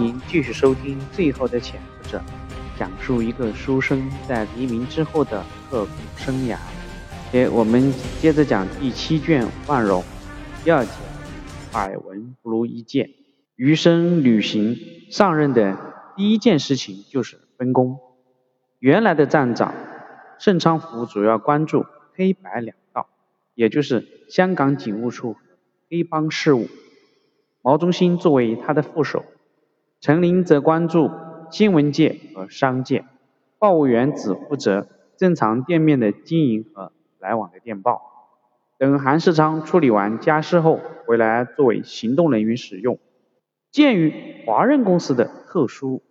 您继续收听《最后的潜伏者》，讲述一个书生在黎明之后的刻苦生涯。诶，我们接着讲第七卷《万荣》第二节“百闻不如一见”。余生旅行上任的第一件事情就是分工。原来的站长盛昌福主要关注黑白两道，也就是香港警务处黑帮事务。毛中心作为他的副手。陈林则关注新闻界和商界，报务员只负责正常店面的经营和来往的电报。等韩世昌处理完家事后回来，作为行动人员使用。鉴于华润公司的特殊，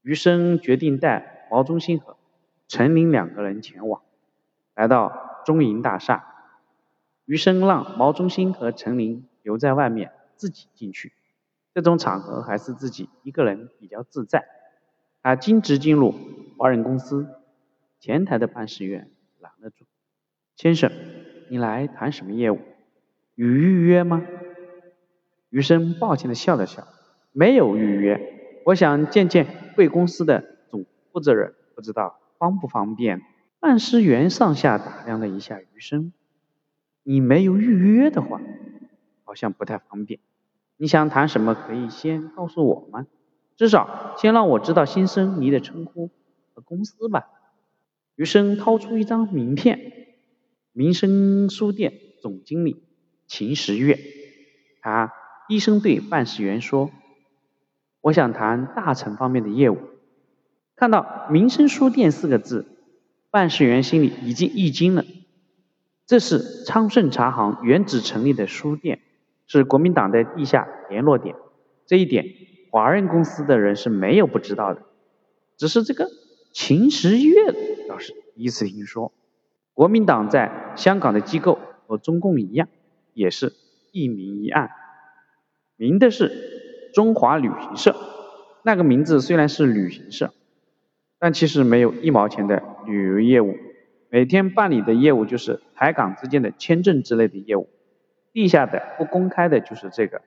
余生决定带毛中心和陈林两个人前往。来到中银大厦，余生让毛中心和陈林留在外面，自己进去。这种场合还是自己一个人比较自在。他径直进入华人公司，前台的办事员拦了住：“先生，你来谈什么业务？有预约吗？”余生抱歉的笑了笑：“没有预约，我想见见贵公司的总负责人，不知道方不方便？”办事员上下打量了一下余生：“你没有预约的话，好像不太方便。”你想谈什么？可以先告诉我吗？至少先让我知道先生你的称呼和公司吧。余生掏出一张名片，民生书店总经理秦时月。他低声对办事员说：“我想谈大成方面的业务。”看到“民生书店”四个字，办事员心里已经一惊了。这是昌盛茶行原址成立的书店。是国民党的地下联络点，这一点华润公司的人是没有不知道的。只是这个秦时月倒是第一次听说。国民党在香港的机构和中共一样，也是一明一暗，明的是中华旅行社，那个名字虽然是旅行社，但其实没有一毛钱的旅游业务，每天办理的业务就是台港之间的签证之类的业务。地下的不公开的就是这个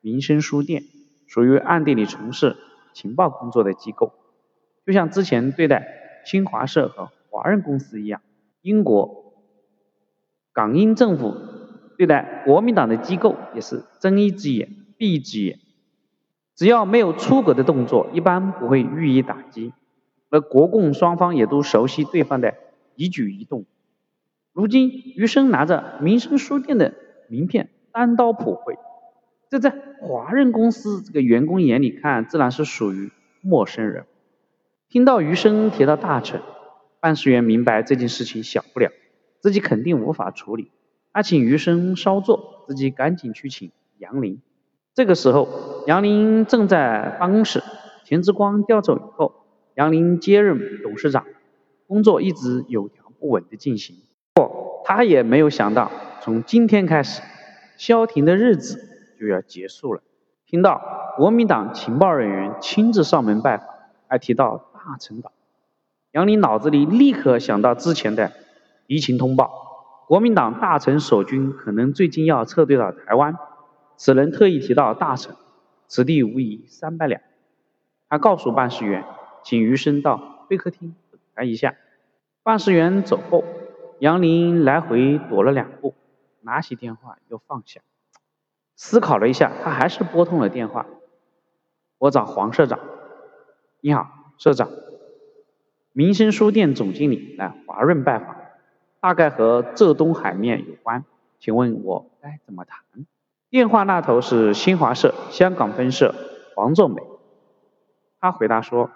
民生书店，属于暗地里从事情报工作的机构，就像之前对待新华社和华润公司一样。英国港英政府对待国民党的机构也是睁一只眼闭一只眼，只要没有出格的动作，一般不会予以打击。而国共双方也都熟悉对方的一举一动。如今余生拿着民生书店的。名片单刀普惠，这在华润公司这个员工眼里看，自然是属于陌生人。听到余生提到大臣，办事员明白这件事情小不了，自己肯定无法处理。他请余生稍坐，自己赶紧去请杨林。这个时候，杨林正在办公室，钱之光调走以后，杨林接任董事长，工作一直有条不紊的进行。不过，他也没有想到。从今天开始，消停的日子就要结束了。听到国民党情报人员亲自上门拜访，还提到大陈岛，杨林脑子里立刻想到之前的疫情通报：国民党大陈守军可能最近要撤退到台湾。此人特意提到大陈，此地无疑三百两。他告诉办事员，请余生到会客厅等他一下。办事员走后，杨林来回躲了两步。拿起电话又放下，思考了一下，他还是拨通了电话。我找黄社长。你好，社长。民生书店总经理来华润拜访，大概和浙东海面有关，请问我该怎么谈？电话那头是新华社香港分社黄作美，他回答说：“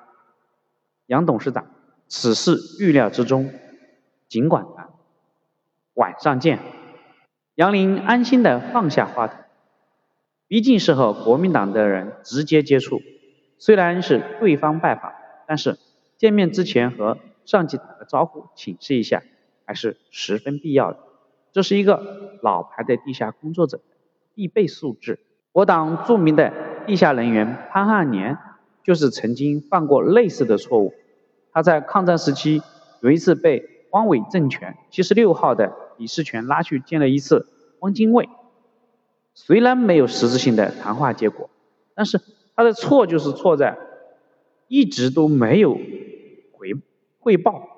杨董事长，此事预料之中，尽管谈，晚上见。”杨林安心的放下话筒，毕竟是和国民党的人直接接触，虽然是对方拜访，但是见面之前和上级打个招呼，请示一下，还是十分必要的。这是一个老牌的地下工作者必备素质。我党著名的地下人员潘汉年，就是曾经犯过类似的错误。他在抗战时期有一次被汪伪政权七十六号的。李世全拉去见了一次汪精卫，虽然没有实质性的谈话结果，但是他的错就是错在一直都没有回汇报，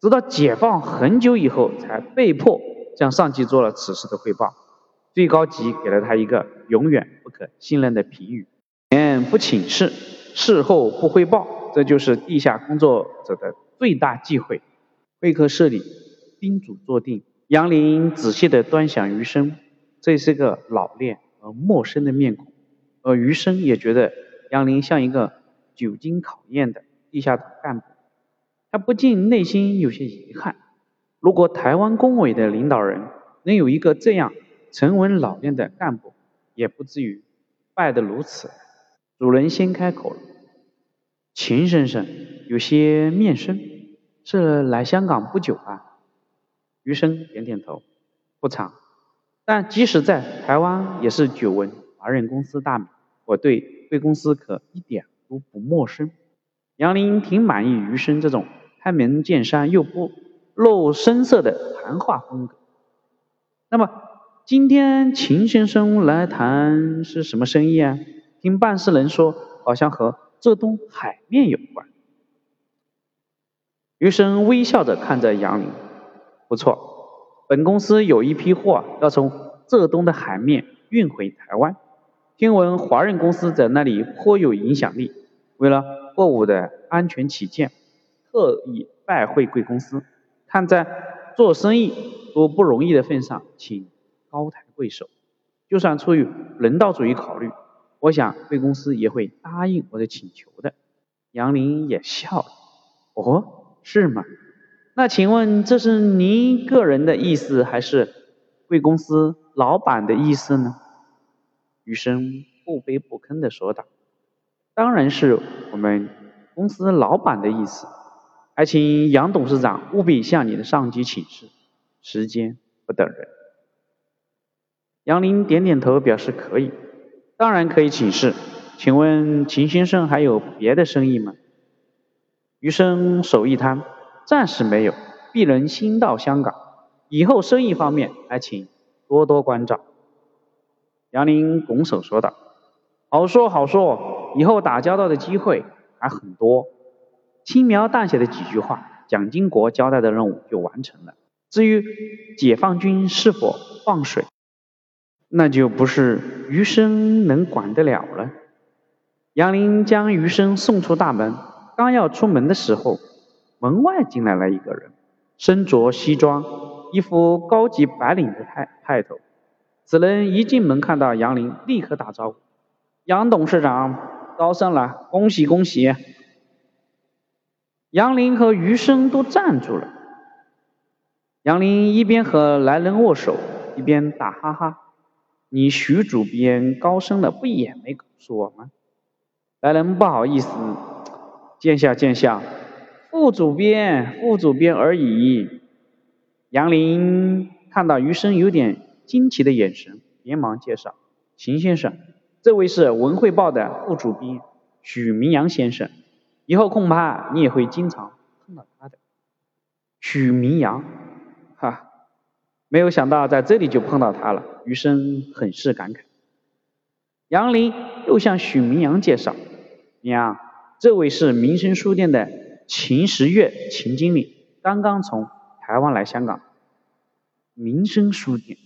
直到解放很久以后才被迫向上级做了此事的汇报。最高级给了他一个永远不可信任的评语：前不请示，事后不汇报，这就是地下工作者的最大忌讳。会客室里，宾主坐定，杨林仔细地端详余生，这是个老练而陌生的面孔。而余生也觉得杨林像一个久经考验的地下党干部，他不禁内心有些遗憾：如果台湾工委的领导人能有一个这样沉稳老练的干部，也不至于败得如此。主人先开口了：“秦先生有些面生，是来香港不久啊？”余生点点头：“不长，但即使在台湾，也是久闻。”华润公司大名，我对贵公司可一点都不陌生。杨林挺满意余生这种开门见山又不露声色的谈话风格。那么今天秦先生来谈是什么生意啊？听办事人说，好像和浙东海面有关。余生微笑着看着杨林，不错，本公司有一批货要从浙东的海面运回台湾。听闻华润公司在那里颇有影响力，为了货物的安全起见，特意拜会贵公司。看在做生意多不容易的份上，请高抬贵手。就算出于人道主义考虑，我想贵公司也会答应我的请求的。杨林也笑了。哦，是吗？那请问这是您个人的意思，还是贵公司老板的意思呢？余生不卑不吭地说道：“当然是我们公司老板的意思，还请杨董事长务必向你的上级请示。时间不等人。”杨林点点头，表示可以，当然可以请示。请问秦先生还有别的生意吗？余生手一摊：“暂时没有，必能新到香港。以后生意方面，还请多多关照。”杨林拱手说道：“好说好说，以后打交道的机会还很多。”轻描淡写的几句话，蒋经国交代的任务就完成了。至于解放军是否放水，那就不是余生能管得了了。杨林将余生送出大门，刚要出门的时候，门外进来了一个人，身着西装，一副高级白领的态派头。此人一进门看到杨林，立刻打招呼：“杨董事长，高升了，恭喜恭喜！”杨林和余生都站住了。杨林一边和来人握手，一边打哈哈：“你徐主编高升了，不也没告诉我吗？”来人不好意思：“见笑见笑，副主编，副主编而已。”杨林看到余生有点。惊奇的眼神，连忙介绍：“秦先生，这位是文汇报的副主编许明阳先生，以后恐怕你也会经常碰到他的。”许明阳，哈，没有想到在这里就碰到他了，余生很是感慨。杨林又向许明阳介绍：“娘，这位是民生书店的秦时月秦经理，刚刚从台湾来香港。”民生书店。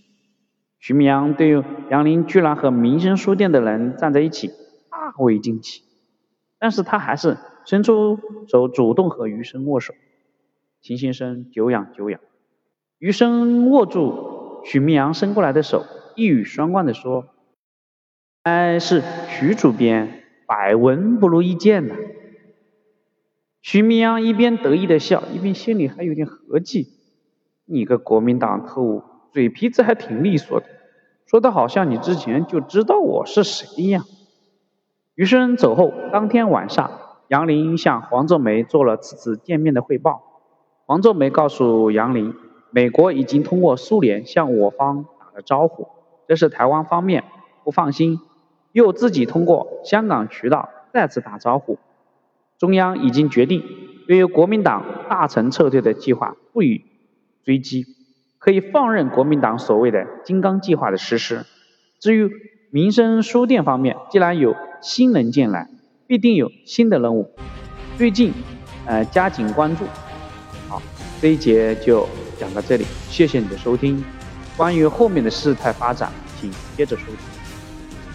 徐明阳对杨林居然和民生书店的人站在一起大为惊奇，但是他还是伸出手主动和余生握手。秦先生久仰久仰。余生握住许明阳伸过来的手，一语双关的说：“哎，是徐主编，百闻不如一见呐。”徐明阳一边得意的笑，一边心里还有点合计：“你个国民党特务！”嘴皮子还挺利索的，说的好像你之前就知道我是谁一样。余生走后，当天晚上，杨林向黄作梅做了此次见面的汇报。黄作梅告诉杨林，美国已经通过苏联向我方打了招呼，这是台湾方面不放心，又自己通过香港渠道再次打招呼。中央已经决定对于国民党大臣撤退的计划不予追击可以放任国民党所谓的金刚计划的实施。至于民生书店方面既然有新人进来必定有新的任务最近呃加紧关注。好这一节就讲到这里谢谢你的收听。关于后面的事态发展请接着收听。